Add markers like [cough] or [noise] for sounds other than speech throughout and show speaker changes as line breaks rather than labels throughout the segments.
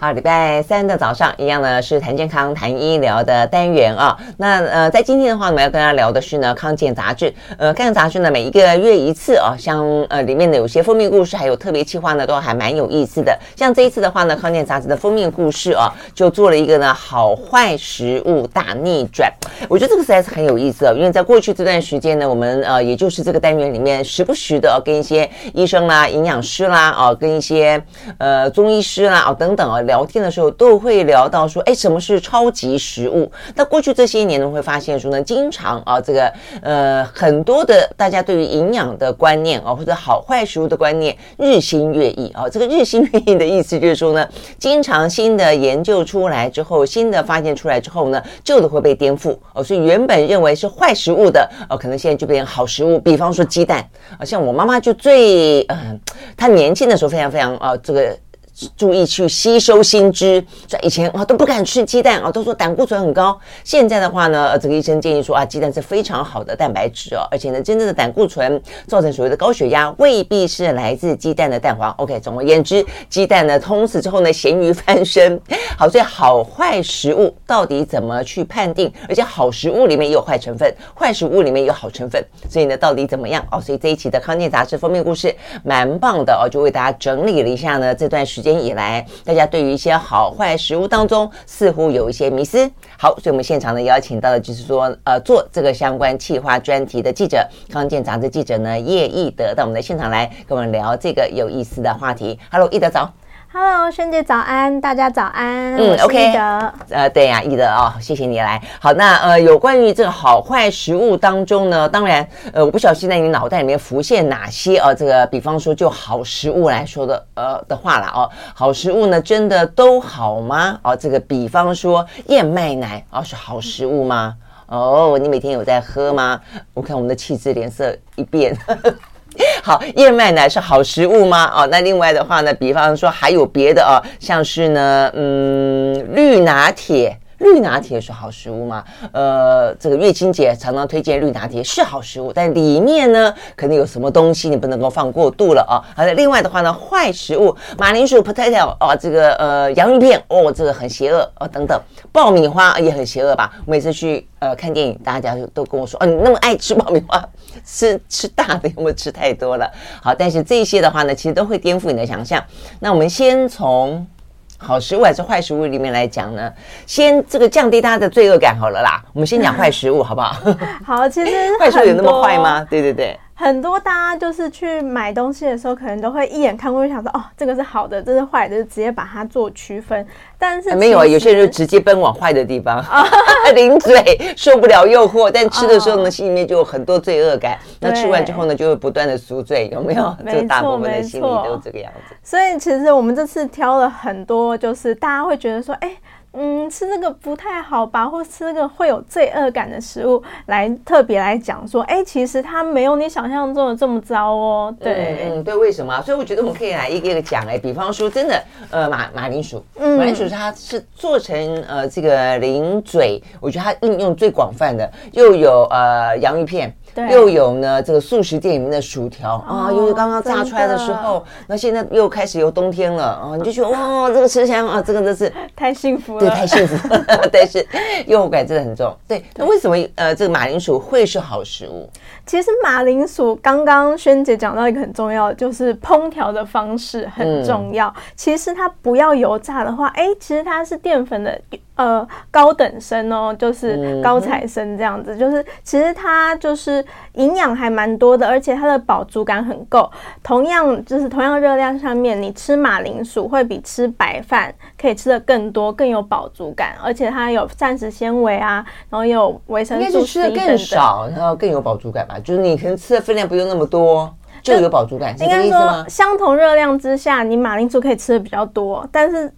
好，礼拜三的早上一样呢，是谈健康、谈医疗的单元啊。那呃，在今天的话，我们要跟大家聊的是呢，康健杂志。呃，康健杂志呢，每一个月一次啊，像呃里面的有些封面故事，还有特别企划呢，都还蛮有意思的。像这一次的话呢，康健杂志的封面故事啊，就做了一个呢，好坏食物大逆转。我觉得这个实在是很有意思啊，因为在过去这段时间呢，我们呃，也就是这个单元里面，时不时的跟一些医生啦、营养师啦，啊，跟一些呃中医师啦，啊等等啊。聊天的时候都会聊到说，哎，什么是超级食物？那过去这些年呢，会发现说呢，经常啊，这个呃，很多的大家对于营养的观念啊，或者好坏食物的观念日新月异啊。这个日新月异的意思就是说呢，经常新的研究出来之后，新的发现出来之后呢，旧的会被颠覆哦。所以原本认为是坏食物的哦，可能现在就变成好食物。比方说鸡蛋啊，像我妈妈就最嗯，她年轻的时候非常非常啊，这个。注意去吸收新知，在以前啊都不敢吃鸡蛋啊，都说胆固醇很高。现在的话呢，这个医生建议说啊，鸡蛋是非常好的蛋白质哦，而且呢，真正的胆固醇造成所谓的高血压，未必是来自鸡蛋的蛋黄。OK，总而言之，鸡蛋呢通死之后呢，咸鱼翻身。好，所以好坏食物到底怎么去判定？而且好食物里面也有坏成分，坏食物里面有好成分，所以呢，到底怎么样？哦，所以这一期的康健杂志封面故事蛮棒的哦，就为大家整理了一下呢这段时间。以来，大家对于一些好坏食物当中，似乎有一些迷思。好，所以我们现场呢邀请到的就是说，呃，做这个相关企划专题的记者，康健杂志记者呢叶奕德到我们的现场来跟我们聊这个有意思的话题。Hello，奕德早。
Hello，萱姐早安，大家早安。
嗯，OK，呃，对呀、啊，奕德啊、哦，谢谢你来。好，那呃，有关于这个好坏食物当中呢，当然，呃，我不晓得现在你脑袋里面浮现哪些啊、呃？这个，比方说就好食物来说的，呃的话了哦。好食物呢，真的都好吗？哦，这个，比方说燕麦奶啊、哦，是好食物吗？哦，你每天有在喝吗？我看我们的气质脸色一变。[laughs] 好，燕麦奶是好食物吗？哦，那另外的话呢，比方说还有别的哦，像是呢，嗯，绿拿铁。绿拿铁是好食物吗？呃，这个月清姐常常推荐绿拿铁是好食物，但里面呢，可能有什么东西你不能够放过度了啊。好的，另外的话呢，坏食物，马铃薯 potato 啊，这个呃洋芋片哦，这个很邪恶哦，等等，爆米花也很邪恶吧？每次去呃看电影，大家都跟我说，哦，你那么爱吃爆米花，吃吃大的有没有吃太多了？好，但是这些的话呢，其实都会颠覆你的想象。那我们先从。好食物还是坏食物里面来讲呢？先这个降低大家的罪恶感好了啦。我们先讲坏食物好不好？[laughs]
好，其实 [laughs]
坏食物有那么坏吗？对对对。
很多大家就是去买东西的时候，可能都会一眼看过去，想说哦，这个是好的，这是坏的，就直接把它做区分。但是
没有啊，有些人就直接奔往坏的地方，[laughs] 零嘴受不了诱惑，但吃的时候呢，心里面就有很多罪恶感。那吃完之后呢，就会不断的赎罪，有没有？这大部分的心里都这个样子。
所以其实我们这次挑了很多，就是大家会觉得说，哎。嗯，吃这个不太好吧，或吃这个会有罪恶感的食物，来特别来讲说，哎，其实它没有你想象中的这么糟哦。对，
嗯，对，为什么？所以我觉得我们可以来一个一个讲，哎，比方说，真的，呃，马马铃薯，马铃薯它是做成呃这个零嘴，我觉得它应用最广泛的，又有呃洋芋片。又有呢，这个素食店里面的薯条啊，又是刚刚炸出来的时候，那现在又开始有冬天了啊，你就觉得哇，这个吃起来啊，这个真是
太幸福了，
对，太幸福了。但是诱惑感真的很重。对，那为什么呃这个马铃薯会是好食物？
其实马铃薯刚刚萱姐讲到一个很重要的，就是烹调的方式很重要。其实它不要油炸的话，哎，其实它是淀粉的。呃，高等生哦，就是高材生这样子，嗯、就是其实它就是营养还蛮多的，而且它的饱足感很够。同样就是同样热量上面，你吃马铃薯会比吃白饭可以吃的更多，更有饱足感，而且它有膳食纤维啊，然后也有维生素 C 等等。应该是吃的更少，然后更有饱足感吧？就是你可能吃的分量不用那么多，就有饱足感？应该说，相同热量之下，你马铃薯可以吃的比较多，但是。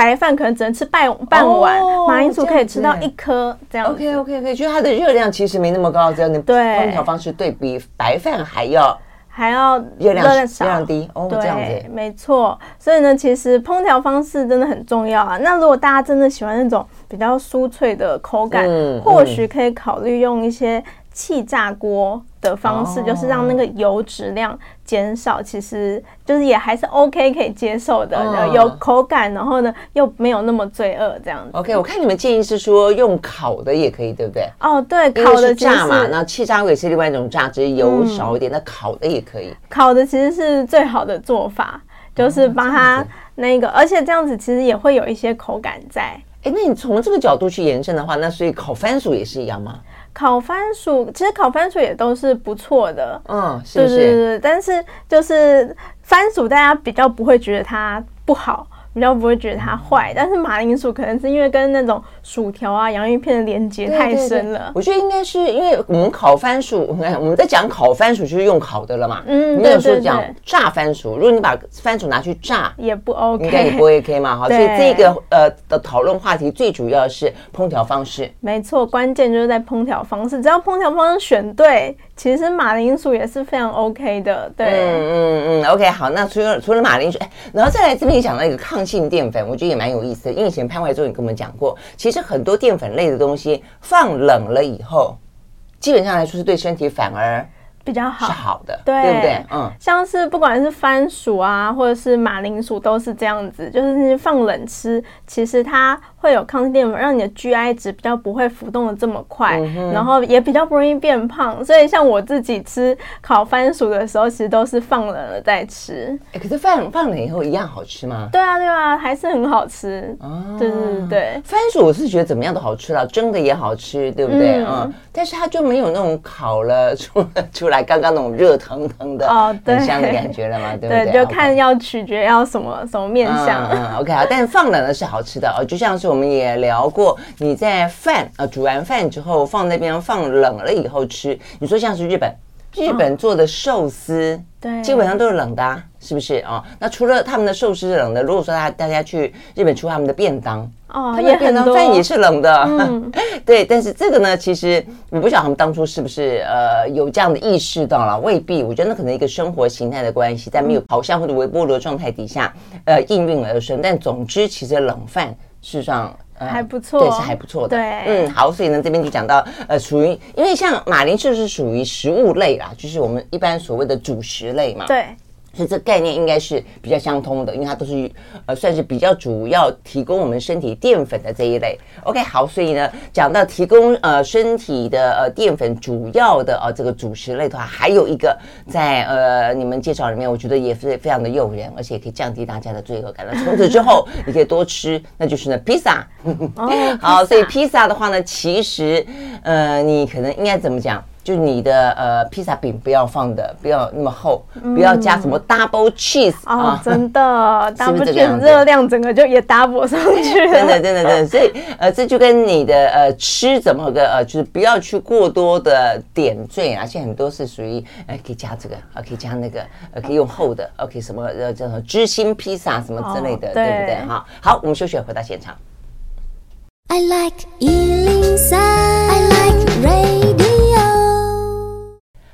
白饭可能只能吃半半碗，马铃薯可以吃到一颗这样。
OK OK OK，就是它的热量其实没那么高，只要你烹调方式对比白饭还要
还要
热量少，热量低哦，这样子
没错。所以呢，其实烹调方式真的很重要啊。那如果大家真的喜欢那种比较酥脆的口感，或许可以考虑用一些气炸锅的方式，就是让那个油脂量减少，其实就是也还是 OK 可以接受的，嗯、有口感，然后呢又没有那么罪恶这样子。
OK，我看你们建议是说用烤的也可以，对不对？
哦，对，烤的
炸嘛，那气炸锅也是另外一种炸，只是油少一点，嗯、那烤的也可以。
烤的其实是最好的做法，就是把它那个，而且这样子其实也会有一些口感在。
哎，那你从这个角度去延伸的话，那所以烤番薯也是一样吗？
烤番薯，其实烤番薯也都是不错的，
嗯，是不是？
对对对，但是就是番薯，大家比较不会觉得它不好。比较不会觉得它坏，但是马铃薯可能是因为跟那种薯条啊、洋芋片的连接太深了。对对对，
我觉得应该是因为我们烤番薯，我们我们在讲烤番薯就是用烤的了嘛。
嗯，
没有说讲炸番薯。如果你把番薯拿去炸，
也不 OK，
应该也不 [laughs] OK 嘛。好，所以这个呃的讨论话题最主要是烹调方式。
没错，关键就是在烹调方式，只要烹调方式选对。其实马铃薯也是非常 OK 的，对，
嗯嗯嗯，OK，好，那除了除了马铃薯，哎，然后再来这边讲到一个抗性淀粉，我觉得也蛮有意思的，因为以前潘怀忠也跟我们讲过，其实很多淀粉类的东西放冷了以后，基本上来说是对身体反而。
比较好，
是好的，
对，
对不对？嗯，
像是不管是番薯啊，或者是马铃薯，都是这样子，就是放冷吃，其实它会有抗性淀粉，让你的 GI 值比较不会浮动的这么快，嗯、然后也比较不容易变胖。所以像我自己吃烤番薯的时候，其实都是放冷了再吃。
哎，可是放放冷以后一样好吃吗？
对啊，对啊，还是很好吃。哦，对对对对，
番薯我是觉得怎么样都好吃了，蒸的也好吃，对不对？嗯，嗯，但是它就没有那种烤了出出来。刚刚那种热腾腾的哦，对，很香的感觉了嘛，[laughs] 对不对？
对，就看要取决要什么什么面相。
嗯，OK 啊，但是放冷了是好吃的哦，就像是我们也聊过，你在饭啊煮完饭之后放那边放冷了以后吃，你说像是日本，日本做的寿司，对，基本上都是冷的啊，是不是啊？那除了他们的寿司是冷的，如果说大大家去日本吃他们的便当。
哦，也很多
饭也是冷的，
嗯、[laughs]
对。但是这个呢，其实我不晓得他们当初是不是呃有这样的意识到了，未必。我觉得那可能一个生活形态的关系，在没有烤箱或者微波炉状态底下，呃，应运而生。但总之，其实冷饭事实上、
呃、还不错，
对，是还不错的。
对，
嗯，好。所以呢，这边就讲到呃，属于因为像马铃薯是属于食物类啦，就是我们一般所谓的主食类嘛。对。这概念应该是比较相通的，因为它都是呃算是比较主要提供我们身体淀粉的这一类。OK，好，所以呢讲到提供呃身体的呃淀粉主要的呃这个主食类的话，还有一个在呃你们介绍里面，我觉得也是非常的诱人，而且也可以降低大家的罪恶感。那从此之后你可以多吃，那就是呢披萨。哦，[laughs] 好，所以披萨的话呢，其实呃你可能应该怎么讲？就你的呃披萨饼不要放的不要那么厚，嗯、不要加什么 double cheese
哦，啊、真的 [laughs] double cheese 热量整个就也 double 上去了，
真的真的真的，所以呃这就跟你的呃吃怎么个呃就是不要去过多的点缀啊，现在很多是属于哎可以加这个啊可以加那个呃可以用厚的 OK 什么呃叫什么芝心披萨什么之类的，哦、对，对不对？哈？好，我们休息回到现场。I like 103, I like radio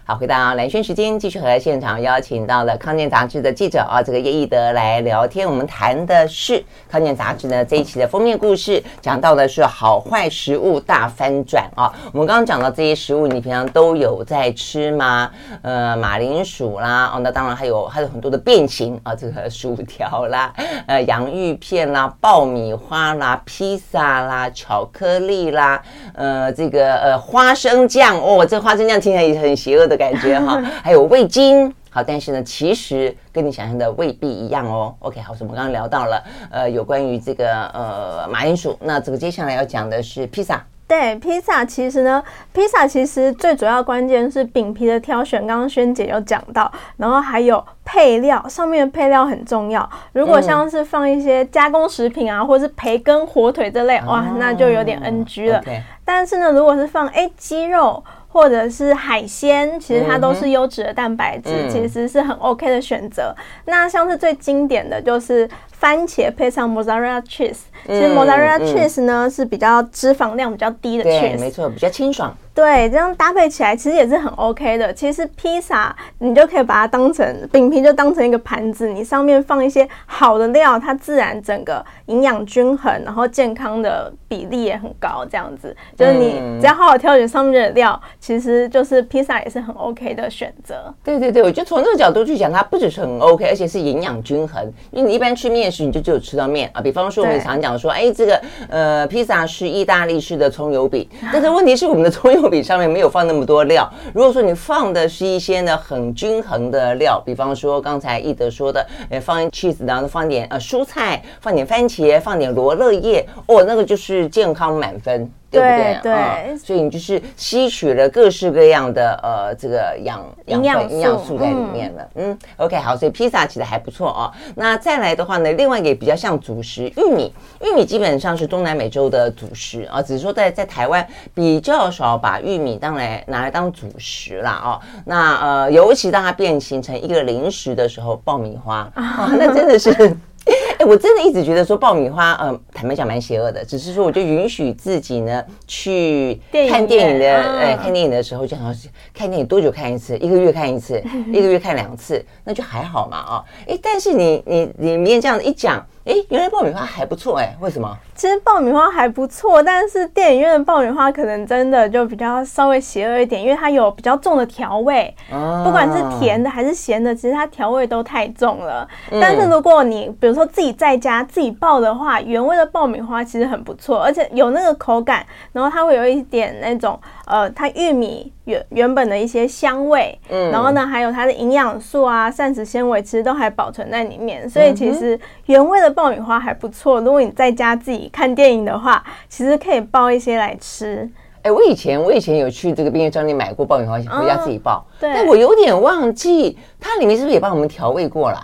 好，回到蓝轩时间，继续和现场邀请到了康健杂志的记者啊，这个叶奕德来聊天。我们谈的是康健杂志呢这一期的封面故事，讲到的是好坏食物大翻转啊。我们刚刚讲到这些食物，你平常都有在吃吗？呃，马铃薯啦，哦，那当然还有还有很多的变形啊，这个薯条啦，[laughs] 呃，洋芋片啦，爆米花啦，披萨啦，巧克力啦，呃，这个呃花生酱哦，这花生酱听起来也很邪恶的。感觉哈，[laughs] 还有味精，好，但是呢，其实跟你想象的未必一样哦。OK，好，我们刚刚聊到了，呃，有关于这个呃马铃薯，那这个接下来要讲的是披萨。
对，披萨其实呢，披萨其实最主要关键是饼皮的挑选，刚刚萱姐有讲到，然后还有配料，上面的配料很重要。如果像是放一些加工食品啊，或者是培根、火腿这类，哇，那就有点 NG 了。Okay. 但是呢，如果是放哎鸡肉。或者是海鲜，其实它都是优质的蛋白质，嗯、其实是很 OK 的选择。嗯、那像是最经典的就是番茄配上 mozzarella cheese，其实 Mozzarella cheese 呢是比较脂肪量比较低的 cheese，
没错，比较清爽。
对，这样搭配起来其实也是很 OK 的。其实披萨你就可以把它当成饼皮，就当成一个盘子，你上面放一些好的料，它自然整个营养均衡，然后健康的比例也很高。这样子就是你只要好好挑选上面的料，其实就是披萨也是很 OK 的选择。
对对对，我就从这个角度去讲，它不只是很 OK，而且是营养均衡。因为你一般吃面食，你就只有吃到面啊。比方说我们常讲说，哎，这个呃披萨是意大利式的葱油饼，但是问题是我们的葱油饼上面没有放那么多料。如果说你放的是一些呢很均衡的料，比方说刚才易德说的，呃，放 cheese，然后放点呃蔬菜，放点番茄，放点罗勒叶，哦，那个就是健康满分。对不对？对，嗯，所以你就是吸取了各式各样的呃这个养养分营养素在里面了。嗯，嗯，OK，好，所以披萨其实还不错哦。那再来的话呢，另外一个也比较像主食，玉米。玉米基本上是中南美洲的主食啊，只是说在在台湾比较少把玉米当来拿来当主食啦哦。那呃，尤其当它变形成一个零食的时候，爆米花啊，那真的是。[laughs] 哎，我真的一直觉得说爆米花，嗯，坦白讲蛮邪恶的。只是说，我就允许自己呢去看电影的，哎，看电影的时候，就好像看电影多久看一次？一个月看一次，一个月看两次，那就还好嘛，啊。哎，但是你你里面这样子一讲。哎，原来爆米花还不错哎，为什么？
其实爆米花还不错，但是电影院的爆米花可能真的就比较稍微邪恶一点，因为它有比较重的调味，哦、不管是甜的还是咸的，其实它调味都太重了。嗯、但是如果你比如说自己在家自己爆的话，原味的爆米花其实很不错，而且有那个口感，然后它会有一点那种呃，它玉米原原本的一些香味，嗯，然后呢还有它的营养素啊、膳食纤维，其实都还保存在里面，所以其实原味的。爆米花还不错，如果你在家自己看电影的话，其实可以爆一些来吃。
哎，我以前我以前有去这个便利商店买过爆米花，回家自己爆。对，但我有点忘记，它里面是不是也帮我们调味过了？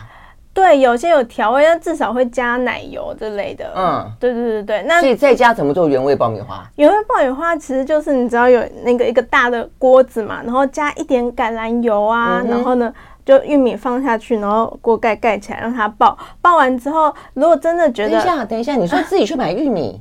对，有些有调味，但至少会加奶油之类的。嗯，对对对对。那
所以在家怎么做原味爆米花？
原味爆米花其实就是你只要有那个一个大的锅子嘛，然后加一点橄榄油啊，嗯、然后呢。就玉米放下去，然后锅盖盖起来，让它爆。爆完之后，如果真的觉得……等
一下，等一下，你说自己去买玉米，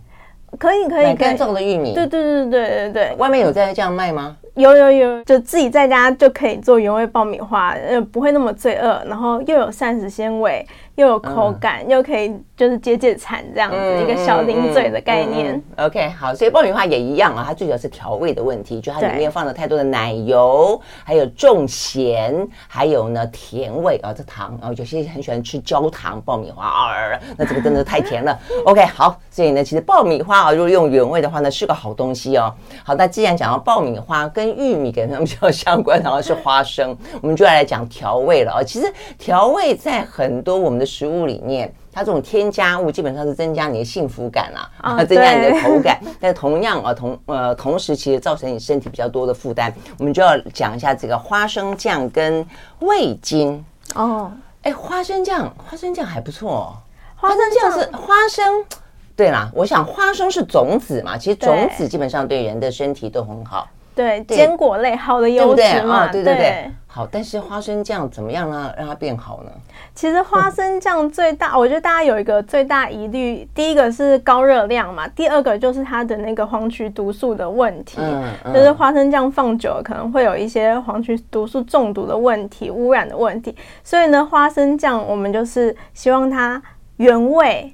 可 [laughs] 以可以，
干燥的玉米。
对对对对对对。
外面有在这样卖吗？
有有有，就自己在家就可以做原味爆米花，呃，不会那么罪恶，然后又有膳食纤维。又有口感，嗯、又可以就是解解馋这样子、嗯、一个小零嘴的概念。OK，好，所以爆米花也一样啊，它最主要是调味的问题，就它里面放了太多的奶油，还有重咸，还有呢甜味啊，这糖啊，有些很喜欢吃焦糖爆米花啊，那这个真的是太甜了。[laughs] OK，好，所以呢，其实爆米花啊，如果用原味的话呢，是个好东西哦。好，那既然讲到爆米花跟玉米跟它们比较相关，然后是花生，我们就要来讲调味了啊。其实调味在很多我们的食物里面，它这种添加物基本上是增加你的幸福感啦，啊，增加你的口感。但同样啊，同呃同时，其实造成你身体比较多的负担。我们就要讲一下这个花生酱跟味精哦。哎，花生酱，花生酱还不错哦。花生酱是花生，对啦，我想花生是种子嘛，其实种子基本上对人的身体都很好。对，坚果类好的优质嘛，
对对对。好，但是花生酱怎么样呢？让它变好呢？
其实花生酱最大，我觉得大家有一个最大疑虑，第一个是高热量嘛，第二个就是它的那个黄曲毒素的问题，嗯嗯、就是花生酱放久了可能会有一些黄曲毒素中毒的问题、污染的问题。所以呢，花生酱我们就是希望它原味。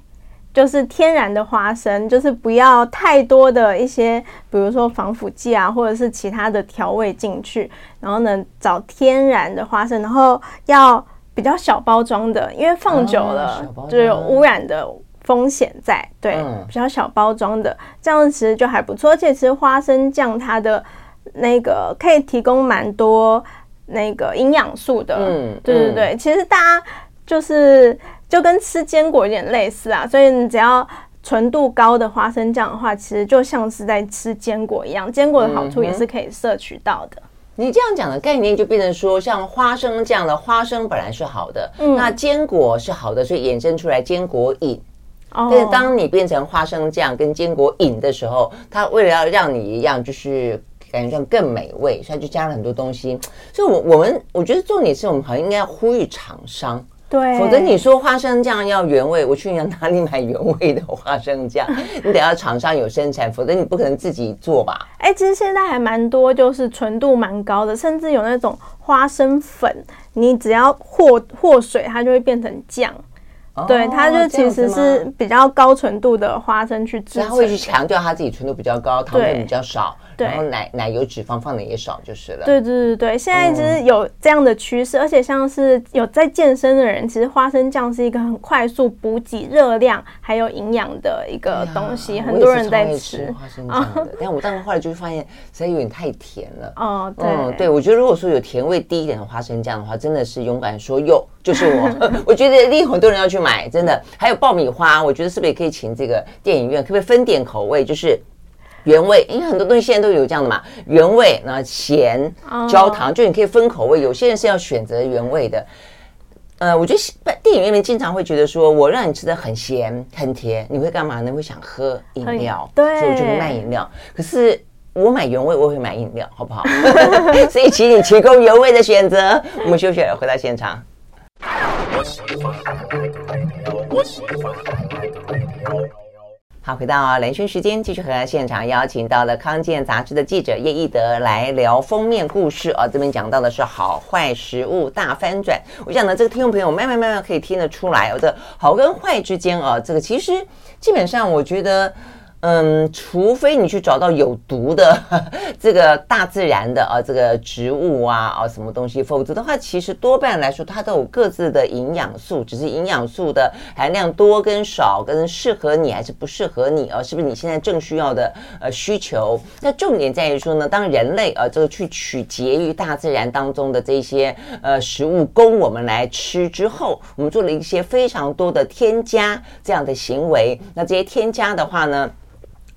就是天然的花生，就是不要太多的一些，比如说防腐剂啊，或者是其他的调味进去。然后呢，找天然的花生，然后要比较小包装的，因为放久了就有污染的风险在。对，比较小包装的，这样其实就还不错。而且其实花生酱它的那个可以提供蛮多那个营养素的。嗯，对对对，其实大家就是。就跟吃坚果有点类似啊，所以你只要纯度高的花生酱的话，其实就像是在吃坚果一样，坚果的好处也是可以摄取到的。
你这样讲的概念就变成说，像花生酱的花生本来是好的，嗯，那坚果是好的，所以衍生出来坚果饮。哦，但是当你变成花生酱跟坚果饮的时候，它为了要让你一样，就是感觉上更美味，所以它就加了很多东西。所以我，我我们我觉得重点是我们好像应该要呼吁厂商。
对，
否则你说花生酱要原味，我去你哪里买原味的花生酱？[laughs] 你得要厂商有生产，否则你不可能自己做吧？
哎，其实现在还蛮多，就是纯度蛮高的，甚至有那种花生粉，你只要和和水，它就会变成酱。哦、对，它就其实是比较高纯度的花生去制，
它会去强调它自己纯度比较高，糖分比较少。然后奶奶油脂肪放的也少就是了。
对对对对，现在其实有这样的趋势，嗯、而且像是有在健身的人，其实花生酱是一个很快速补给热量还有营养的一个东西，很多人在吃，
吃花生酱的。[laughs] 但我当时后来就发现，实在有点太甜了。
哦，对，
嗯，对，我觉得如果说有甜味低一点的花生酱的话，真的是勇敢说有，就是我。[laughs] 我觉得一定很多人要去买，真的。还有爆米花，我觉得是不是也可以请这个电影院，可不可以分点口味，就是。原味，因为很多东西现在都有这样的嘛，原味，那咸、焦糖，就你可以分口味。有些人是要选择原味的。呃，我觉得电影院里面经常会觉得说，我让你吃的很咸很甜，你会干嘛呢？会想喝饮料，
对，
所以我就会卖饮料。可是我买原味，我会买饮料，好不好？[laughs] 所以请你提供原味的选择。我们休息了，回到现场。好，回到人生时间，继续和现场邀请到了康健杂志的记者叶一德来聊封面故事啊。这边讲到的是好坏食物大翻转。我想呢，这个听众朋友慢慢慢慢可以听得出来，我的好跟坏之间啊，这个其实基本上我觉得。嗯，除非你去找到有毒的 [laughs] 这个大自然的啊，这个植物啊啊什么东西，否则的话，其实多半来说它都有各自的营养素，只是营养素的含量多跟少，跟适合你还是不适合你啊，是不是你现在正需要的呃需求？那重点在于说呢，当人类啊这个去取决于大自然当中的这些呃食物供我们来吃之后，我们做了一些非常多的添加这样的行为，那这些添加的话呢，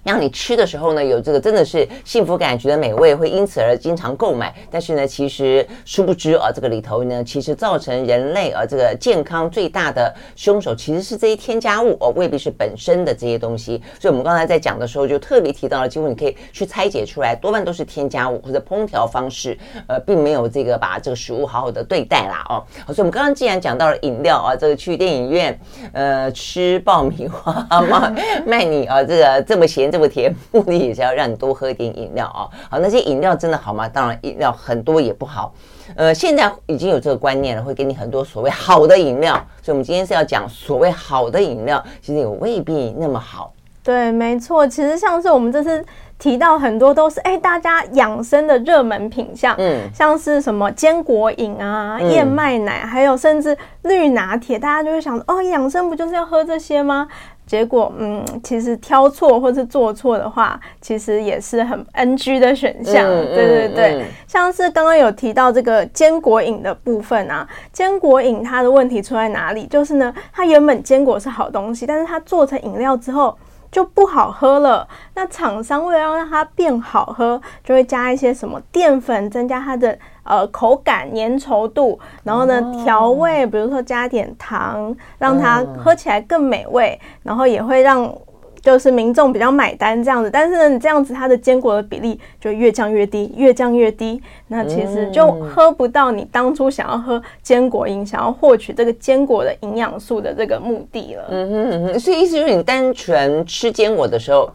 让你吃的时候呢，有这个真的是幸福感，觉得美味，会因此而经常购买。但是呢，其实殊不知啊，这个里头呢，其实造成人类啊这个健康最大的凶手，其实是这些添加物哦，未必是本身的这些东西。所以我们刚才在讲的时候，就特别提到了，几乎你可以去拆解出来，多半都是添加物或者烹调方式，呃，并没有这个把这个食物好好的对待啦哦。所以我们刚刚既然讲到了饮料啊，这个去电影院呃吃爆米花 [laughs] 卖卖你啊这个这么咸。这么甜，目的也是要让你多喝一点饮料啊。好，那些饮料真的好吗？当然，饮料很多也不好。呃，现在已经有这个观念了，会给你很多所谓好的饮料。所以，我们今天是要讲所谓好的饮料，其实也未必那么好。
对，没错。其实像是我们这次提到很多都是哎，大家养生的热门品项，嗯，像是什么坚果饮啊、燕麦奶，还有甚至绿拿铁，大家就会想哦，养生不就是要喝这些吗？结果，嗯，其实挑错或是做错的话，其实也是很 NG 的选项。嗯、对对对，嗯、像是刚刚有提到这个坚果饮的部分啊，坚果饮它的问题出在哪里？就是呢，它原本坚果是好东西，但是它做成饮料之后。就不好喝了。那厂商为了要让它变好喝，就会加一些什么淀粉，增加它的呃口感粘稠度，然后呢调味，比如说加点糖，让它喝起来更美味，然后也会让。就是民众比较买单这样子，但是呢，你这样子它的坚果的比例就越降越低，越降越低，那其实就喝不到你当初想要喝坚果饮、想要获取这个坚果的营养素的这个目的了。嗯哼嗯哼，
所以意思就是你单纯吃坚果的时候。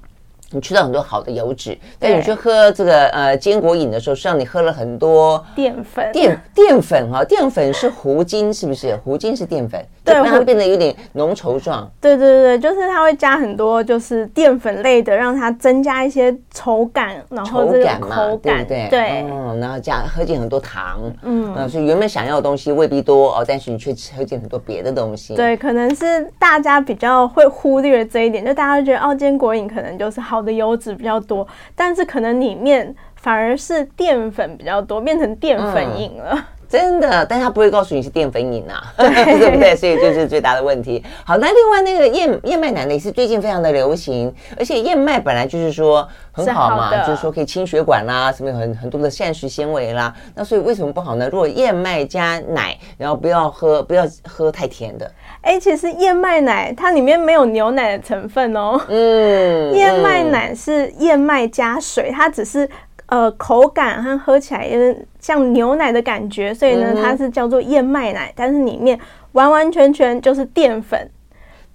你吃到很多好的油脂，但你去喝这个呃坚果饮的时候，实际上你喝了很多
淀粉，
淀淀粉哈，淀粉是糊精，是不是？糊精是淀粉，
对，
让它变得有点浓稠状。
对对对，就是它会加很多就是淀粉类的，让它增加一些稠感，然后这个口感嘛，对不对？对，
嗯，然后加喝进很多糖，嗯，呃，所以原本想要的东西未必多哦，但是你却喝进很多别的东西。
对，可能是大家比较会忽略这一点，就大家会觉得哦，坚果饮可能就是好。的油脂比较多，但是可能里面反而是淀粉比较多，变成淀粉饮了。嗯，
真的，但他不会告诉你是淀粉饮啊，对，[laughs] 对不对？所以这是最大的问题。好，那另外那个燕燕麦奶呢，也是最近非常的流行，而且燕麦本来就是说很好嘛，好就是说可以清血管啦，什么有很很多的膳食纤维啦。那所以为什么不好呢？如果燕麦加奶，然后不要喝不要喝太甜的。
哎，其实燕麦奶它里面没有牛奶的成分哦。嗯，[laughs] 燕麦奶是燕麦加水，它只是呃口感和喝起来有点像牛奶的感觉，所以呢它是叫做燕麦奶，但是里面完完全全就是淀粉。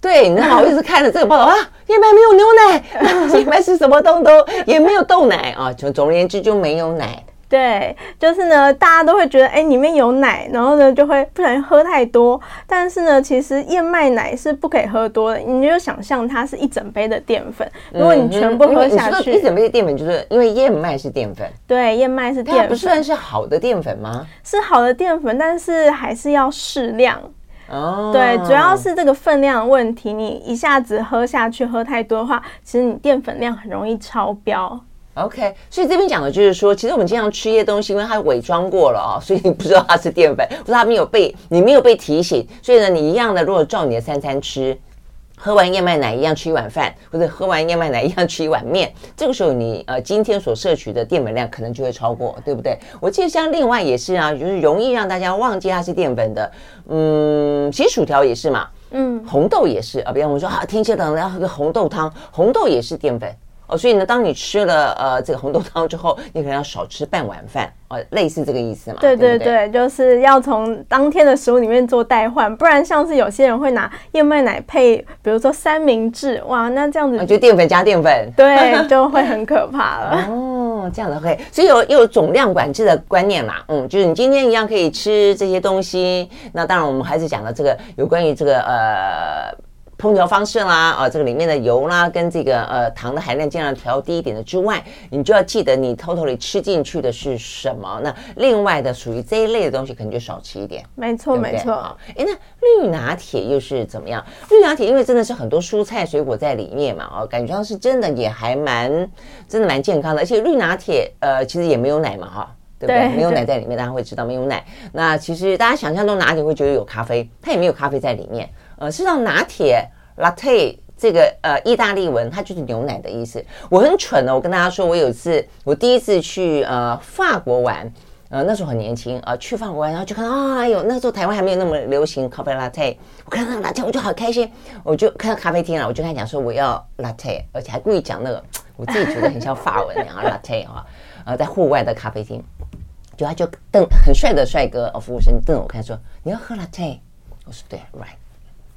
对，然后我一直看着这个报道啊，燕麦没有牛奶，[laughs] 燕麦是什么东东？也没有豆奶啊，总总而言之就没有奶。
对，就是呢，大家都会觉得，哎，里面有奶，然后呢，就会不小心喝太多。但是呢，其实燕麦奶是不可以喝多的。你就想象它是一整杯的淀粉，如果你全部喝下去，
嗯、一整杯的淀粉就是因为燕麦是淀粉。
对，燕麦是淀粉，它
不算是好的淀粉吗？
是好的淀粉，但是还是要适量。
哦，
对，主要是这个分量的问题。你一下子喝下去，喝太多的话，其实你淀粉量很容易超标。
OK，所以这边讲的就是说，其实我们经常吃一些东西，因为它伪装过了啊、哦，[laughs] 所以你不知道它是淀粉，或者它没有被你没有被提醒，所以呢，你一样的，如果照你的三餐吃，喝完燕麦奶一样吃一碗饭，或者喝完燕麦奶一样吃一碗面，这个时候你呃今天所摄取的淀粉量可能就会超过，对不对？我记得像另外也是啊，就是容易让大家忘记它是淀粉的，嗯，其实薯条也是嘛，嗯，红豆也是啊，比方我们说啊，天气冷了要喝个红豆汤，红豆也是淀粉。哦，所以呢，当你吃了呃这个红豆汤之后，你可能要少吃半碗饭，哦，类似这个意思嘛？
对对对，对对，就是要从当天的食物里面做代换，不然像是有些人会拿燕麦奶配，比如说三明治，哇，那这样子
就淀粉加淀粉，
对，[laughs] 就会很可怕了。
哦，这样的会，所以有有总量管制的观念嘛，嗯，就是你今天一样可以吃这些东西，那当然我们还是讲了这个有关于这个呃。烹调方式啦，啊，这个里面的油啦，跟这个呃糖的含量尽量调低一点的之外，你就要记得你偷偷的吃进去的是什么。那另外的属于这一类的东西，可能就少吃一点。
没错，没错。
哎，那绿拿铁又是怎么样？绿拿铁因为真的是很多蔬菜水果在里面嘛，哦，感觉上是真的也还蛮真的蛮健康的。而且绿拿铁呃其实也没有奶嘛，哈，对不对？对，没有奶在里面，大家会知道没有奶。那其实大家想象中拿铁会觉得有咖啡，它也没有咖啡在里面。呃，事实上拿铁 latte 这个呃意大利文，它就是牛奶的意思。我很蠢哦，我跟大家说，我有一次我第一次去呃法国玩，呃那时候很年轻啊、呃，去法国玩，然后就看到啊，哎呦，那时候台湾还没有那么流行咖啡 latte，我看到那个 latte 我就好开心，我就看到咖啡厅了，我就跟他讲说我要 latte，而且还故意讲那个我自己觉得很像法文那样 latte 啊，呃在户外的咖啡厅，就他就瞪很帅的帅哥哦，服务生瞪我看说你要喝 latte，我说对，right。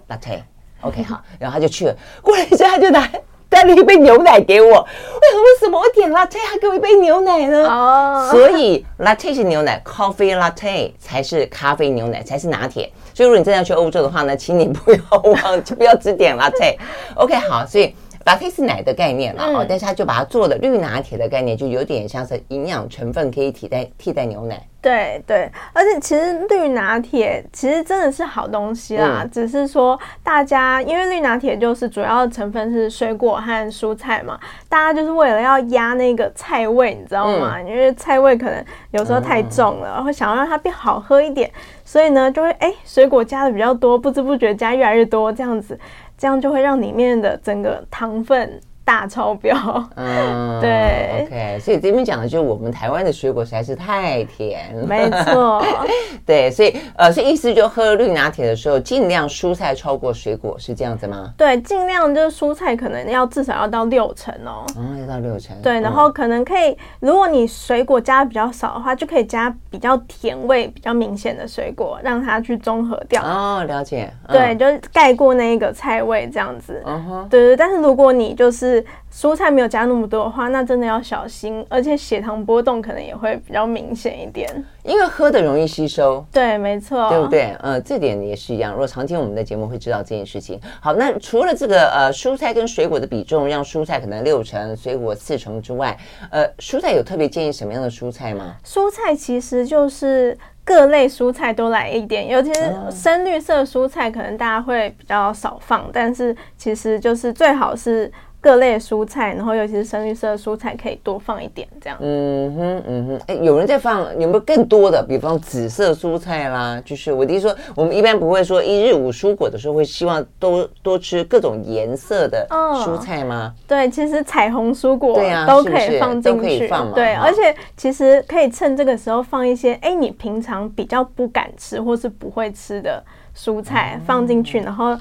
Latte，OK，okay，好，然后他就去了，过来一下他就拿带了一杯牛奶给我。为什么？为什么我点 Latte 还给我一杯牛奶呢？哦，所以 Latte 是牛奶，Coffee Latte 才是咖啡牛奶，才是拿铁。所以如果你真的要去欧洲的话呢，请你不要忘，就不要只点 Latte。OK，好，所以。拿铁是奶的概念了哦，嗯、但是他就把它做了绿拿铁的概念，就有点像是营养成分可以替代替代牛奶。
对对，而且其实绿拿铁其实真的是好东西啦，嗯、只是说大家因为绿拿铁就是主要的成分是水果和蔬菜嘛，大家就是为了要压那个菜味，你知道吗？嗯、因为菜味可能有时候太重了，会、嗯、想要让它变好喝一点，所以呢就会哎水果加的比较多，不知不觉加越来越多这样子。这样就会让里面的整个糖分大超标，嗯，[laughs] 对
，OK，所以这边讲的就是我们台湾的水果实在是太甜了，
没错，[laughs]
对，所以呃，所以意思就喝绿拿铁的时候，尽量蔬菜超过水果，是这样子吗？
对，尽量就是蔬菜可能要至少要到六成哦，
嗯，要到六成，
对，然后可能可以，如果你水果加的比较少的话，就可以加比较甜味比较明显的水果，让它去中和掉。
哦，了解，
对，就是盖过那一个菜味这样子，嗯哼，对对，但是如果你就是。蔬菜没有加那么多的话，那真的要小心，而且血糖波动可能也会比较明显一点。
因为喝的容易吸收，
对，没错，
对不对？呃，这点也是一样。如果常听我们的节目，会知道这件事情。好，那除了这个呃蔬菜跟水果的比重，让蔬菜可能六成，水果四成之外，呃，蔬菜有特别建议什么样的蔬菜吗？
蔬菜其实就是。各类蔬菜都来一点，尤其是深绿色蔬菜，可能大家会比较少放，但是其实就是最好是。各类蔬菜，然后尤其是深绿色的蔬菜，可以多放一点，这样。嗯
哼，嗯哼，哎，有人在放，有没有更多的？比方紫色蔬菜啦，就是我弟说，我们一般不会说一日五蔬果的时候，会希望多多吃各种颜色的蔬菜吗？
哦、对，其实彩虹蔬果对啊，都可以放进去，都可以放嘛。对，而且其实可以趁这个时候放一些，哎，你平常比较不敢吃或是不会吃的蔬菜放进去，嗯、然后。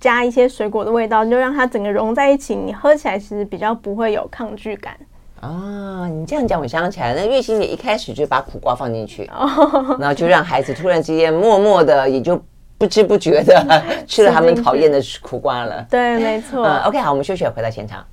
加一些水果的味道，就让它整个融在一起，你喝起来其实比较不会有抗拒感。
啊，你这样讲，我想起来了，那月欣姐一开始就把苦瓜放进去，哦、然后就让孩子突然之间默默的也就不知不觉的 [laughs] 吃了他们讨厌的苦瓜了。
对，没错。
嗯，OK，好，我们休息，回到现场。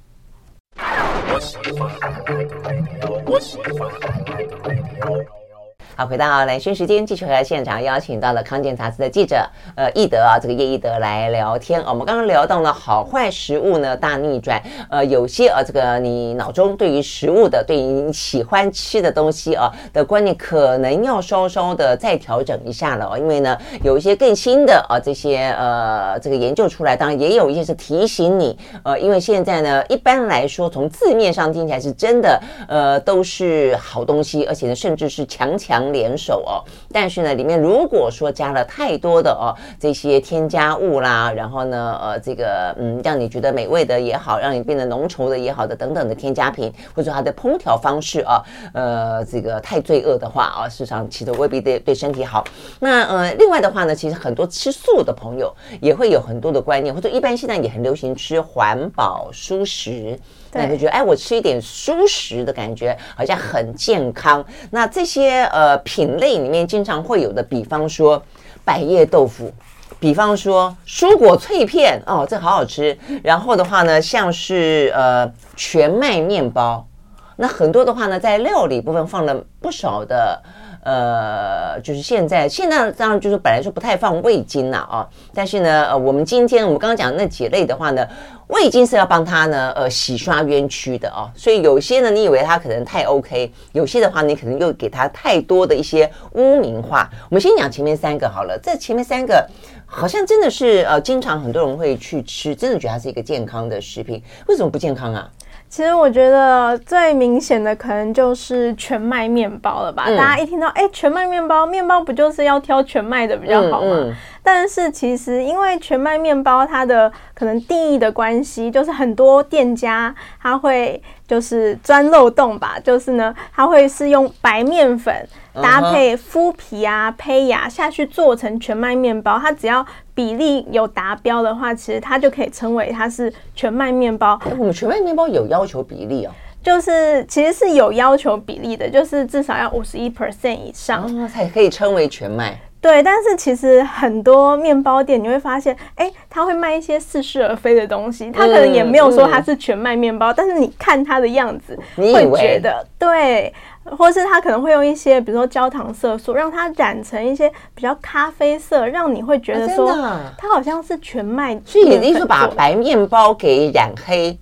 好，回到兰萱时间，继续回来现场，邀请到了康健杂志的记者，呃，易德啊，这个叶易德来聊天。我们刚刚聊到了好坏食物呢大逆转，呃，有些啊，这个你脑中对于食物的，对于你喜欢吃的东西啊的观念，可能要稍稍的再调整一下了，因为呢，有一些更新的啊这些呃这个研究出来，当然也有一些是提醒你，呃，因为现在呢，一般来说从字面上听起来是真的，呃，都是好东西，而且呢，甚至是强强。联手哦，但是呢，里面如果说加了太多的哦这些添加物啦，然后呢，呃，这个嗯，让你觉得美味的也好，让你变得浓稠的也好的等等的添加品，或者它的烹调方式啊，呃，这个太罪恶的话啊，事实上其实未必对对身体好。那呃，另外的话呢，其实很多吃素的朋友也会有很多的观念，或者一般现在也很流行吃环保蔬食。那就觉得，哎，我吃一点蔬食的感觉好像很健康。那这些呃品类里面经常会有的，比方说百叶豆腐，比方说蔬果脆片，哦，这好好吃。然后的话呢，像是呃全麦面包，那很多的话呢，在料理部分放了不少的。呃，就是现在，现在当然就是本来说不太放味精了啊，但是呢，呃，我们今天我们刚刚讲那几类的话呢，味精是要帮他呢，呃，洗刷冤屈的啊，所以有些呢，你以为他可能太 OK，有些的话，你可能又给他太多的一些污名化。我们先讲前面三个好了，这前面三个好像真的是呃，经常很多人会去吃，真的觉得它是一个健康的食品，为什么不健康啊？
其实我觉得最明显的可能就是全麦面包了吧？嗯、大家一听到哎，全麦面包，面包不就是要挑全麦的比较好吗？嗯嗯、但是其实因为全麦面包它的可能定义的关系，就是很多店家他会就是钻漏洞吧，就是呢，他会是用白面粉。搭配麸皮啊、胚芽下去做成全麦面包，它只要比例有达标的话，其实它就可以称为它是全麦面包。
我们全麦面包有要求比例哦，
就是其实是有要求比例的，就是至少要五十一 percent 以上，
哦，才可以称为全麦。
对，但是其实很多面包店你会发现，哎，他会卖一些似是而非的东西，他可能也没有说他是全麦面包，但是你看他的样子，你会觉得对。或是他可能会用一些，比如说焦糖色素，让它染成一些比较咖啡色，让你会觉得说它好像是全麦。
所以你是把白面包给染黑？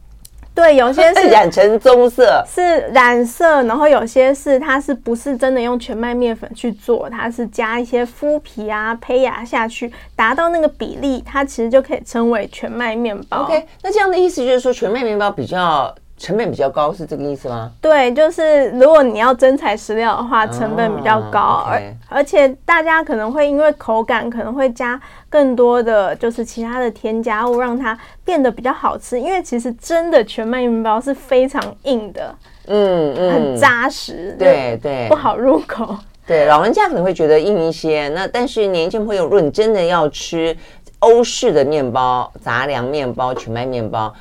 对，有些是 [laughs]
染成棕色，
是染色，然后有些是它是不是真的用全麦面粉去做？它是加一些麸皮啊、胚芽下去，达到那个比例，它其实就可以称为全麦面包。
OK，那这样的意思就是说，全麦面包比较。成本比较高是这个意思吗？
对，就是如果你要真材实料的话，成本比较高，而、oh, okay. 而且大家可能会因为口感可能会加更多的就是其他的添加物，让它变得比较好吃。因为其实真的全麦面包是非常硬的，嗯嗯，很扎实，
对对，
不好入口。
对，老人家可能会觉得硬一些，那但是年轻朋友，如果你真的要吃欧式的面包、杂粮面包、全麦面包。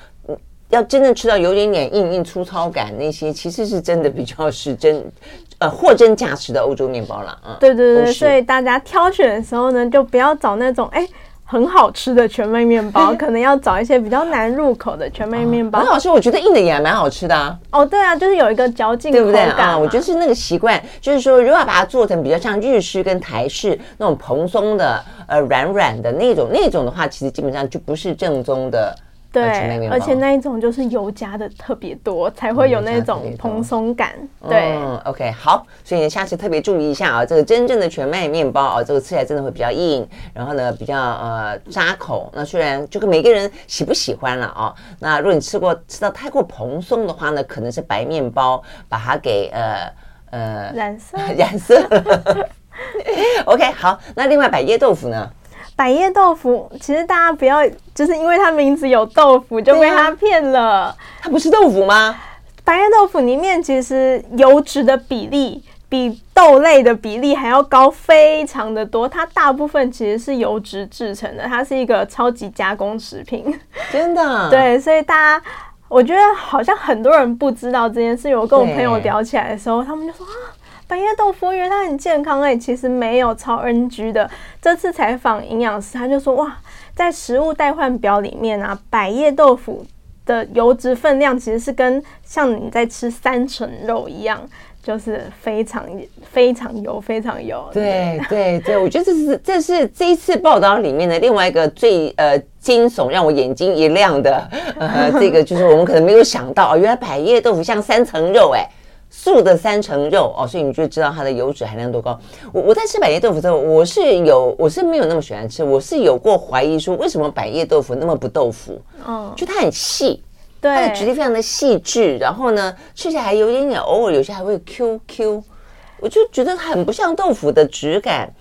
要真正吃到有点点硬硬粗糙感，那些其实是真的比较是真，[laughs] 呃，货真价实的欧洲面包了。嗯，
对对对，所以大家挑选的时候呢，就不要找那种哎很好吃的全麦面包，[laughs] 可能要找一些比较难入口的全麦面包。
很好吃，我觉得硬的也还蛮好吃的啊。
哦，对啊，就是有一个嚼劲，
对不对啊？我觉得是那个习惯，就是说，如果要把它做成比较像日式跟台式那种蓬松的，呃，软软的那种，那种的话，其实基本上就不是正宗的。
对，而且那一种就是油加的特别多，才会有那种蓬松感。对，
嗯，OK，好，所以呢，下次特别注意一下啊，这个真正的全麦面包啊，这个吃起来真的会比较硬，然后呢，比较呃扎口。那虽然就跟每个人喜不喜欢了啊，那如果你吃过吃到太过蓬松的话呢，可能是白面包把它给呃呃
染色
染色。[laughs] OK，好，那另外百叶豆腐呢？
百叶豆腐，其实大家不要就是因为它名字有豆腐就被它骗了。啊，
它不是豆腐吗？
百叶豆腐里面其实油脂的比例比豆类的比例还要高，非常的多。它大部分其实是油脂制成的，它是一个超级加工食品。
真的？[laughs]
对，所以大家我觉得好像很多人不知道这件事。我跟我朋友聊起来的时候，他们就说啊。百叶豆腐，因为它很健康哎，其实没有超 NG 的。这次采访营养师，他就说哇，在食物代换表里面啊，百叶豆腐的油脂分量其实是跟像你在吃三层肉一样。就是非常非常油，非常油。
对对对，我觉得这是这是这一次报道里面的另外一个最呃惊悚，让我眼睛一亮的呃，这个就是我们可能没有想到，原来百叶豆腐像三层肉哎，素的三成肉哦，所以你就知道它的油脂含量多高。我我在吃百叶豆腐之后，我是有我是没有那么喜欢吃，我是有过怀疑说为什么百叶豆腐那么不豆腐？嗯，就它很细。对，它的质地非常的细致，然后呢，吃起来还有点点，偶尔有些还会 Q Q，我就觉得很不像豆腐的质感。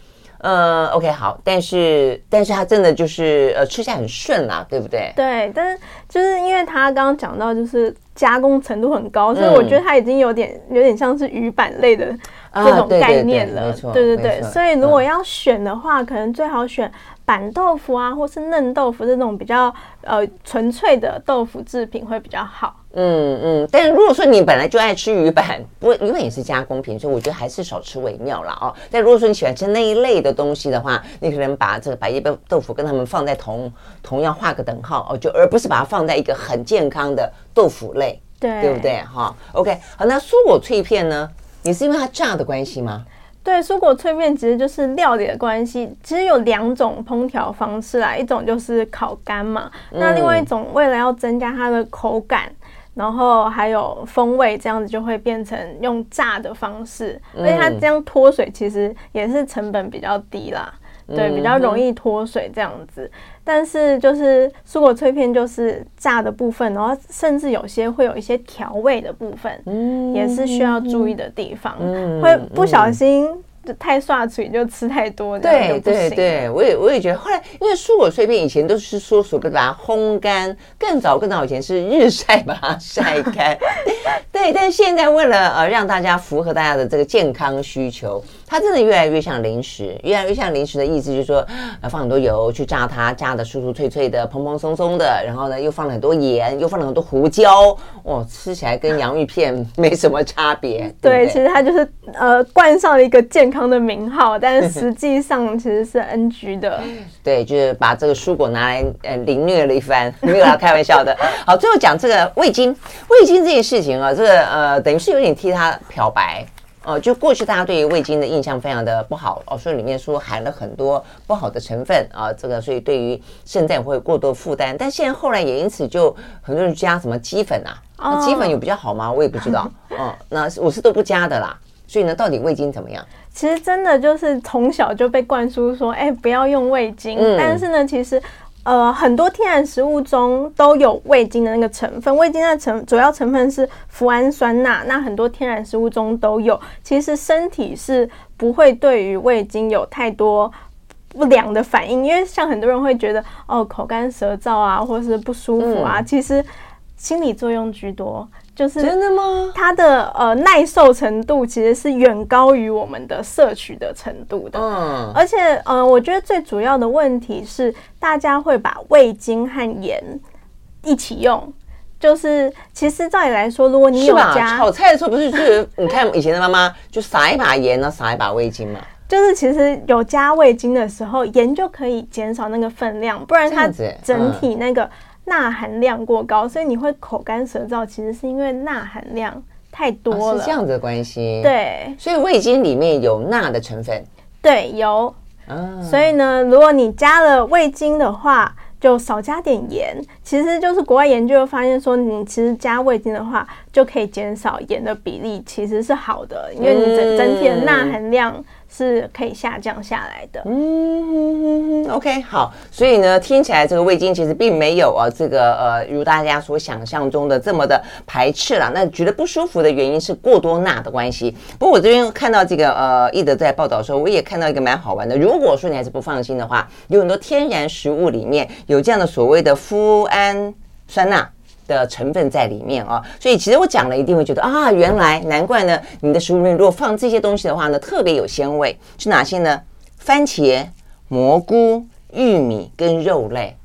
呃，OK，好，但是但是它真的就是呃吃起来很顺啦，对不对？
对，但是就是因为它刚刚讲到就是加工程度很高，所以我觉得它已经有点有点像是鱼板类的这种概念了。啊、对，对，对，所以如果要选的话，嗯、可能最好选。板豆腐啊，或是嫩豆腐这种比较呃纯粹的豆腐制品会比较好。
嗯嗯，但是如果说你本来就爱吃鱼板，不过因为也是加工品，所以我觉得还是少吃为妙了哦。但如果说你喜欢吃那一类的东西的话，你可能把这个白叶豆腐跟他们放在同同样画个等号哦，就而不是把它放在一个很健康的豆腐类，对对不对？哈、哦，OK，好，那蔬果脆片呢？你是因为它炸的关系吗？
对，蔬果脆面其实就是料理的关系。其实有两种烹调方式啦，一种就是烤干嘛，嗯、那另外一种为了要增加它的口感，然后还有风味，这样子就会变成用炸的方式。而且它这样脱水，其实也是成本比较低啦，嗯、对，比较容易脱水这样子。但是就是蔬果脆片就是炸的部分，然后甚至有些会有一些调味的部分，嗯，也是需要注意的地方，嗯、会不小心就太刷嘴就吃太多，
对对对，我也我也觉得，后来因为蔬果脆片以前都是说所谓把它烘干，更早更早以前是日晒把它晒干，[laughs] 对，但是现在为了呃让大家符合大家的这个健康需求。它真的越来越像零食，越来越像零食的意思就是说，呃，放很多油去炸它，炸的酥酥脆脆的，蓬蓬松松的，然后呢，又放了很多盐，又放了很多胡椒，哇，吃起来跟洋芋片没什么差别。[laughs] 对，对，对，其实它就是呃冠上了一个健康的名号，但是实际上 [laughs] 其实是 NG 的。[laughs] 对，就是把这个蔬果拿来呃凌虐了一番，没有啦，开玩笑的。好，最后讲这个味精，味精这件事情啊，这个呃等于是有点替它漂白。哦，就过去大家对于味精的印象非常的不好哦，所以里面说含了很多不好的成分啊，这个所以对于肾脏会有过多负担。但现在后来也因此就很多人加什么鸡粉啊，那鸡粉有比较好吗？我也不知道。嗯，那我是都不加的啦。所以呢，到底味精怎么样？
其实真的就是从小就被灌输说，哎，不要用味精。嗯，但是呢，其实。呃，很多天然食物中都有味精的那个成分，味精的成主要成分是脯氨酸钠，那很多天然食物中都有。其实身体是不会对于味精有太多不良的反应，因为像很多人会觉得哦，口干舌燥啊，或是不舒服啊，嗯、其实心理作用居多。就是真的吗？它的呃耐受程度其实是远高于我们的摄取的程度的。嗯，而且呃，我觉得最主要的问题是，大家会把味精和盐一起用。就是其实照理来说，如果你有加
炒菜的时候，不是就是你看以前的妈妈就撒一把盐，然后撒一把味精嘛？
就是其实有加味精的时候，盐就可以减少那个分量，不然它整体那个。钠含量过高，所以你会口干舌燥，其实是因为钠含量太多了。
是这样子的关系。
对，
所以味精里面有钠的成分。
对，有。啊。所以呢，如果你加了味精的话，就少加点盐。其实就是国外研究发现说，你其实加味精的话，就可以减少盐的比例，其实是好的，因为你整整体的钠含量。是可以下降下来的。
嗯，OK，好。所以呢，听起来这个味精其实并没有啊，这个呃，如大家所想象中的这么的排斥啦。那觉得不舒服的原因是过多钠的关系。不过我这边看到这个呃，一德在报道的时候，我也看到一个蛮好玩的。如果说你还是不放心的话，有很多天然食物里面有这样的所谓的脯氨酸钠。的成分在里面啊，所以其实我讲了，一定会觉得啊，原来难怪呢。你的食物里面如果放这些东西的话呢，特别有鲜味，是哪些呢？番茄、蘑菇、玉米跟肉类，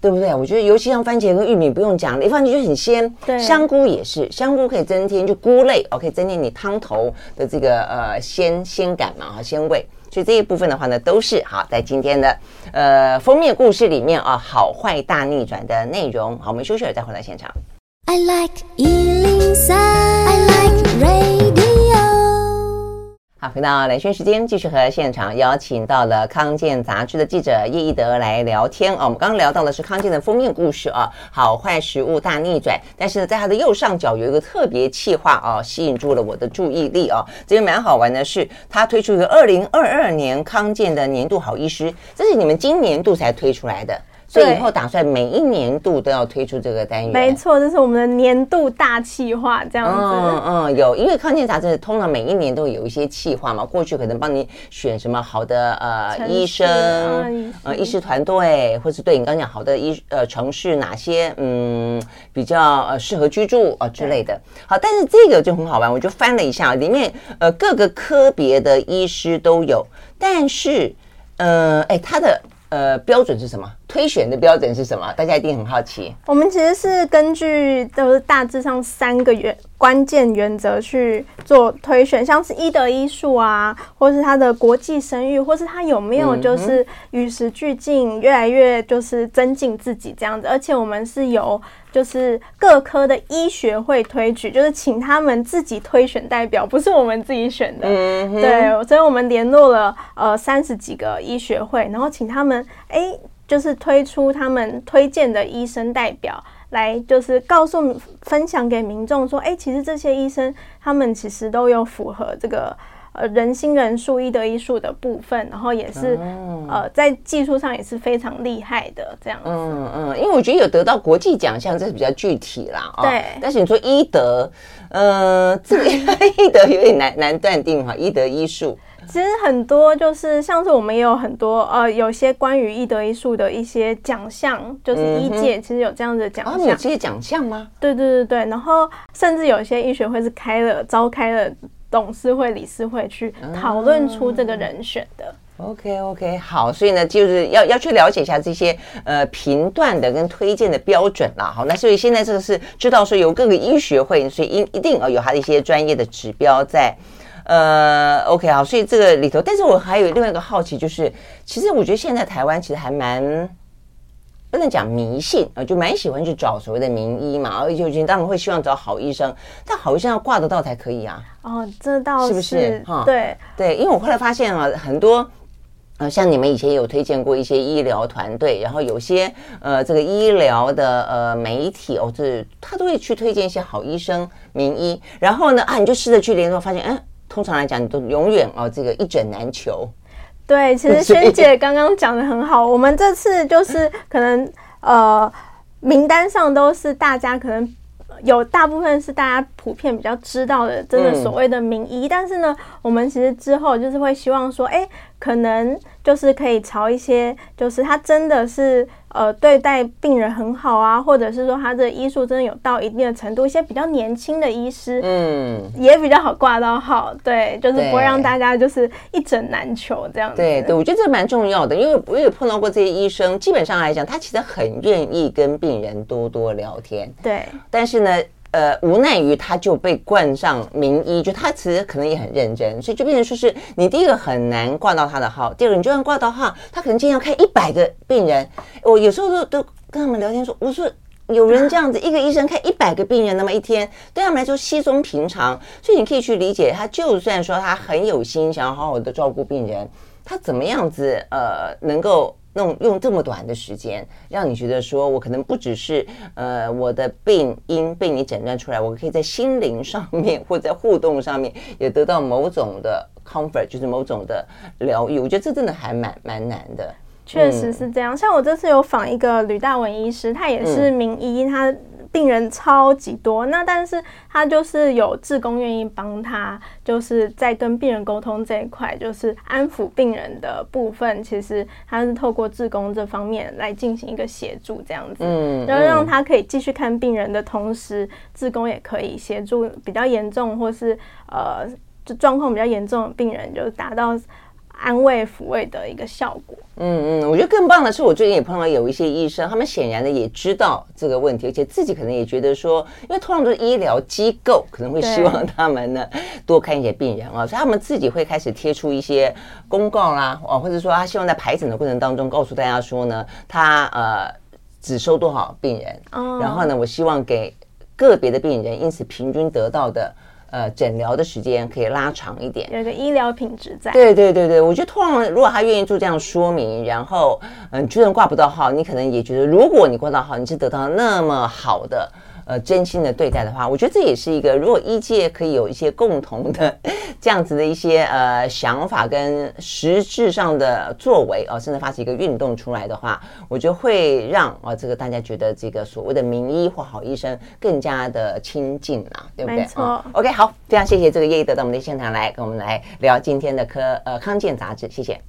对对不对？我觉得尤其像番茄跟玉米不用讲了，一放进去就很鲜。
对，
香菇也是，香菇可以增添就菇类哦，可以增添你汤头的这个呃鲜鲜感嘛哈鲜味。所以这一部分的话呢，都是好在今天的呃封面故事里面啊，好坏大逆转的内容。好，我们休息了再回到现场。I like 103, I like radio 好，回到蓝轩时间，继续和现场邀请到了康健杂志的记者叶一德来聊天哦。我们刚刚聊到的是康健的封面故事啊，好坏食物大逆转。但是呢，在它的右上角有一个特别企划啊，吸引住了我的注意力哦。这边蛮好玩的是，它推出一个二零二二年康健的年度好医师，这是你们今年度才推出来的。所以以后打算每一年度都要推出这个单元，
没错，这是我们的年度大企划，这样子。
嗯嗯，有，因为康健杂志通常每一年都有一些企划嘛，过去可能帮你选什么好的呃医生，呃医师团队，或是对你刚讲好的医呃城市哪些嗯比较呃适合居住啊、呃、之类的。好，但是这个就很好玩，我就翻了一下，里面呃各个科别的医师都有，但是呃哎他的。呃，标准是什么？推选的标准是什么？大家一定很好奇。
我们其实是根据都是大致上三个月关键原则去做推选，像是医德医术啊，或是他的国际声誉，或是他有没有就是与时俱进，越来越就是增进自己这样子。而且我们是由就是各科的医学会推举，就是请他们自己推选代表，不是我们自己选的。嗯，对，所以我们联络了呃三十几个医学会，然后请他们哎，就是推出他们推荐的医生代表来，就是告诉分享给民众说，哎，其实这些医生他们其实都有符合这个。呃，人心人术、医德医术的部分，然后也是、嗯、呃，在技术上也是非常厉害的这样子。
嗯嗯，因为我觉得有得到国际奖项，这是比较具体啦。哦、
对。
但是你说医德，呃，这个 [laughs] 医德有点难难断定哈。医德医术，
其实很多就是像是我们也有很多呃，有些关于医德医术的一些奖项，就是一届其实有这样子的奖
项。这些奖项吗？
对对对对，然后甚至有些医学会是开了召开了。董事会、理事会去讨论出这个人选的。
OK OK，好，所以呢，就是要要去了解一下这些呃评断的跟推荐的标准啦。好，那所以现在这个是知道说有各个医学会，所以一一定有它的一些专业的指标在。呃，OK 好，所以这个里头，但是我还有另外一个好奇，就是其实我觉得现在台湾其实还蛮。不能讲迷信啊，就蛮喜欢去找所谓的名医嘛，而且当然会希望找好医生，但好医生要挂得到才可以啊。
哦，这倒是，
是不是？哈，
对
对，因为我后来发现啊，很多呃，像你们以前也有推荐过一些医疗团队，然后有些呃，这个医疗的呃媒体哦，这他都会去推荐一些好医生、名医，然后呢啊，你就试着去联络，发现嗯，通常来讲你都永远哦，这个一诊难求。
对，其实萱姐刚刚讲的很好。我们这次就是可能呃，名单上都是大家可能有大部分是大家普遍比较知道的，真的所谓的名医。但是呢，我们其实之后就是会希望说，哎，可能就是可以朝一些，就是他真的是。呃，对待病人很好啊，或者是说他的医术真的有到一定的程度，一些比较年轻的医师，嗯，也比较好挂到号，对，就是不会让大家就是一诊难求这样子。
对对，我觉得这蛮重要的，因为我也碰到过这些医生，基本上来讲，他其实很愿意跟病人多多聊天，
对，
但是呢。呃，无奈于他就被冠上名医，就他其实可能也很认真，所以就变成说是你第一个很难挂到他的号，第二个你就算挂到号，他可能今天要看一百个病人。我有时候都都跟他们聊天说，我说有人这样子，一个医生看一百个病人，那么一天对他们来说稀松平常，所以你可以去理解他，就算说他很有心想要好好的照顾病人，他怎么样子呃能够。用用这么短的时间，让你觉得说，我可能不只是呃我的病因被你诊断出来，我可以在心灵上面或者在互动上面也得到某种的 comfort，就是某种的疗愈。我觉得这真的还蛮蛮难的。
确实是这样。像我这次有访一个吕大文医师，他也是名医，他。病人超级多，那但是他就是有志工愿意帮他，就是在跟病人沟通这一块，就是安抚病人的部分，其实他是透过志工这方面来进行一个协助，这样子，嗯，然后让他可以继续看病人的同时，志工也可以协助比较严重或是呃就状况比较严重的病人，就达到。安慰抚慰的一个效果。
嗯嗯，我觉得更棒的是，我最近也碰到有一些医生，他们显然的也知道这个问题，而且自己可能也觉得说，因为通常都是医疗机构可能会希望他们呢多看一些病人啊，所以他们自己会开始贴出一些公告啦，哦，或者说他希望在排诊的过程当中告诉大家说呢，他呃只收多少病人，然后呢，我希望给个别的病人，因此平均得到的。呃，诊疗的时间可以拉长一点，
有个医疗品质在。
对对对对，我觉得通常如果他愿意做这样说明，然后嗯，就算挂不到号，你可能也觉得，如果你挂到号，你是得到那么好的。呃，真心的对待的话，我觉得这也是一个，如果医界可以有一些共同的 [laughs] 这样子的一些呃想法跟实质上的作为哦，甚至发起一个运动出来的话，我觉得会让啊、哦、这个大家觉得这个所谓的名医或好医生更加的亲近啊，对不对？
没错、嗯。
OK，好，非常谢谢这个叶医德到我们的现场来跟我们来聊今天的科呃康健杂志，谢谢。